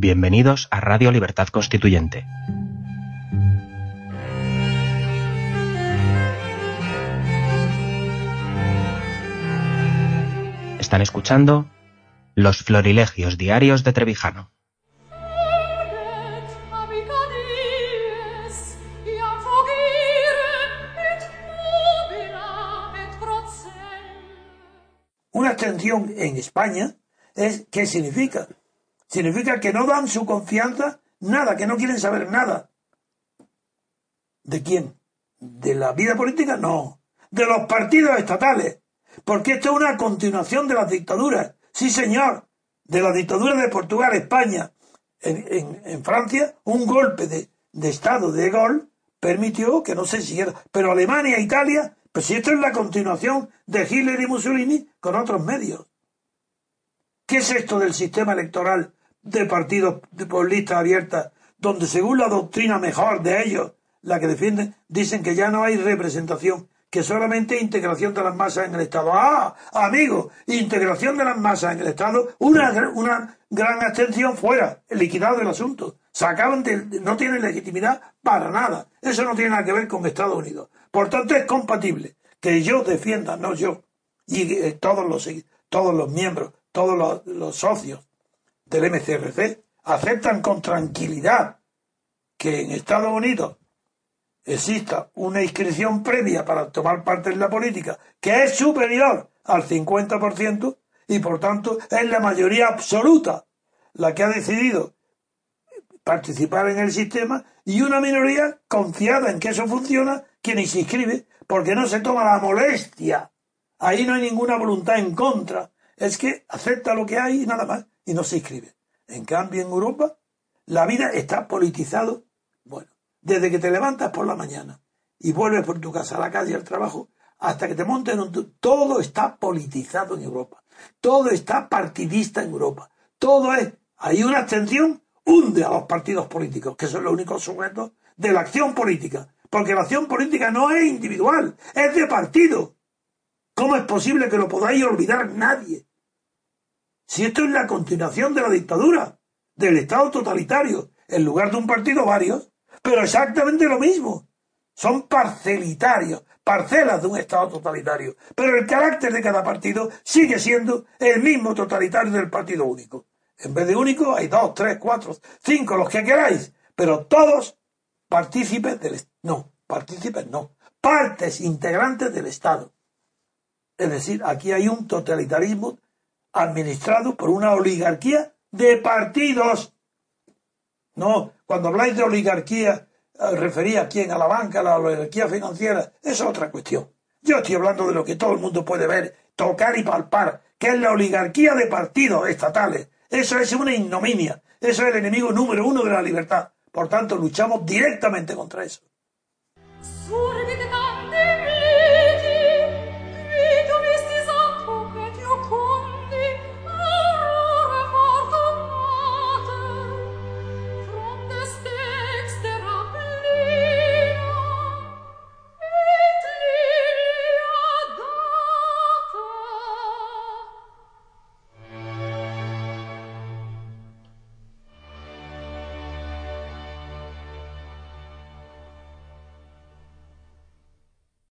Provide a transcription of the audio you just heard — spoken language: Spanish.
Bienvenidos a Radio Libertad Constituyente. Están escuchando Los Florilegios Diarios de Trevijano. Una abstención en España es ¿qué significa? Significa que no dan su confianza nada, que no quieren saber nada. ¿De quién? ¿De la vida política? No. De los partidos estatales. Porque esto es una continuación de las dictaduras. Sí, señor. De la dictadura de Portugal, España, en, Francia, un golpe de, Estado de Gaulle permitió que no se siguiera. Pero Alemania e Italia, pues si esto es la continuación de Hitler y Mussolini con otros medios. ¿Qué es esto del sistema electoral de partidos por lista abierta, donde según la doctrina mejor de ellos, la que defienden, dicen que ya no hay representación, que solamente integración de las masas en el Estado. Ah, amigo, integración de las masas en el Estado, una, una gran abstención fuera, liquidado el asunto. Sacaban de, no tienen legitimidad para nada. Eso no tiene nada que ver con Estados Unidos. Por tanto, es compatible que yo defienda, no yo, y eh, todos los todos los miembros, todos los socios del MCRC aceptan con tranquilidad que en Estados Unidos exista una inscripción previa para tomar parte en la política que es superior al 50% y por tanto es la mayoría absoluta la que ha decidido participar en el sistema y una minoría confiada en que eso funciona que ni se inscribe porque no se toma la molestia. Ahí no hay ninguna voluntad en contra. Es que acepta lo que hay y nada más y no se inscribe. En cambio, en Europa, la vida está politizado. Bueno, desde que te levantas por la mañana y vuelves por tu casa a la calle al trabajo, hasta que te montes en un... Todo está politizado en Europa. Todo está partidista en Europa. Todo es... Hay una abstención, hunde a los partidos políticos, que son los únicos sujetos de la acción política. Porque la acción política no es individual, es de partido. ¿Cómo es posible que lo podáis olvidar nadie? Si esto es la continuación de la dictadura, del Estado totalitario, en lugar de un partido varios, pero exactamente lo mismo. Son parcelitarios, parcelas de un Estado totalitario. Pero el carácter de cada partido sigue siendo el mismo totalitario del partido único. En vez de único hay dos, tres, cuatro, cinco, los que queráis, pero todos partícipes del no, partícipes no, partes integrantes del Estado. Es decir, aquí hay un totalitarismo administrado por una oligarquía de partidos. No, cuando habláis de oligarquía, eh, refería a quién, a la banca, a la oligarquía financiera, es otra cuestión. Yo estoy hablando de lo que todo el mundo puede ver, tocar y palpar, que es la oligarquía de partidos estatales. Eso es una ignominia. Eso es el enemigo número uno de la libertad. Por tanto, luchamos directamente contra eso.